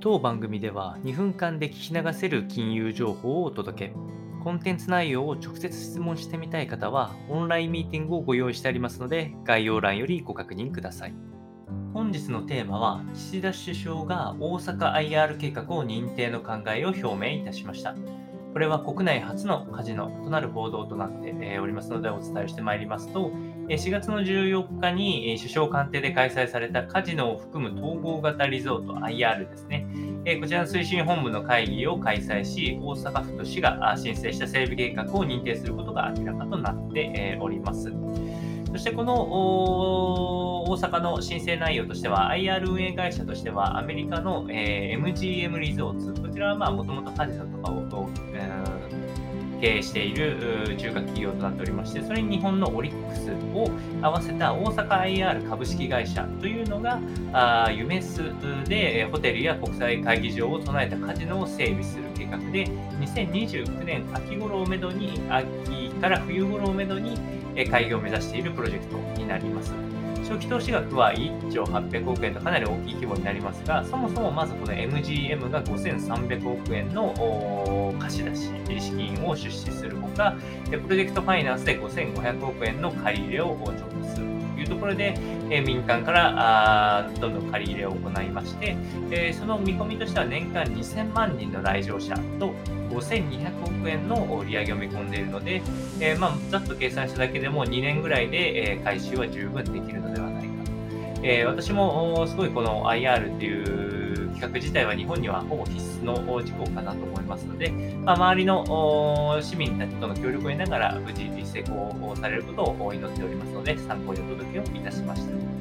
当番組では2分間で聞き流せる金融情報をお届け。コンテンツ内容を直接質問してみたい方は、オンラインミーティングをご用意してありますので、概要欄よりご確認ください。本日のテーマは、岸田首相が大阪 IR 計画を認定の考えを表明いたしました。これは国内初のカジノとなる報道となっておりますのでお伝えしてまいりますと、4月の14日に首相官邸で開催されたカジノを含む統合型リゾート IR ですね。こちらの推進本部の会議を開催し、大阪府と市が申請した整備計画を認定することが明らかとなっております。そしてこの大阪の申請内容としては、IR 運営会社としては、アメリカの、え MGM リゾーツ、こちらはもともとカジノとかを、え経営している中核企業となっておりまして、それに日本のオリックスを合わせた大阪 IR 株式会社というのが、あユメスでホテルや国際会議場を備えたカジノを整備する計画で、2029年秋頃をめどに、秋から冬頃をめどに開業を目指しているプロジェクトになります。初期投資額は1兆800億円とかなり大きい規模になりますが、そもそもまずこの MGM が5300億円の貸し出し資金を出資するほか、プロジェクトファイナンスで5500億円の借り入れを調達する。いうところで、え民間からあどんどん借り入れを行いまして、えその見込みとしては年間2000万人の来場者と5200億円の売り上げを見込んでいるので、えー、まあ、ざっと計算しただけでも2年ぐらいで、えー、回収は十分できるのではないかと。え、私もすごいこの IR っていう企画自体は日本にはほぼ必須の事項かなと思いますので、まあ、周りの市民たちとの協力を得ながら無事に成功されることを祈っておりますので、参考にお届けをいたしました。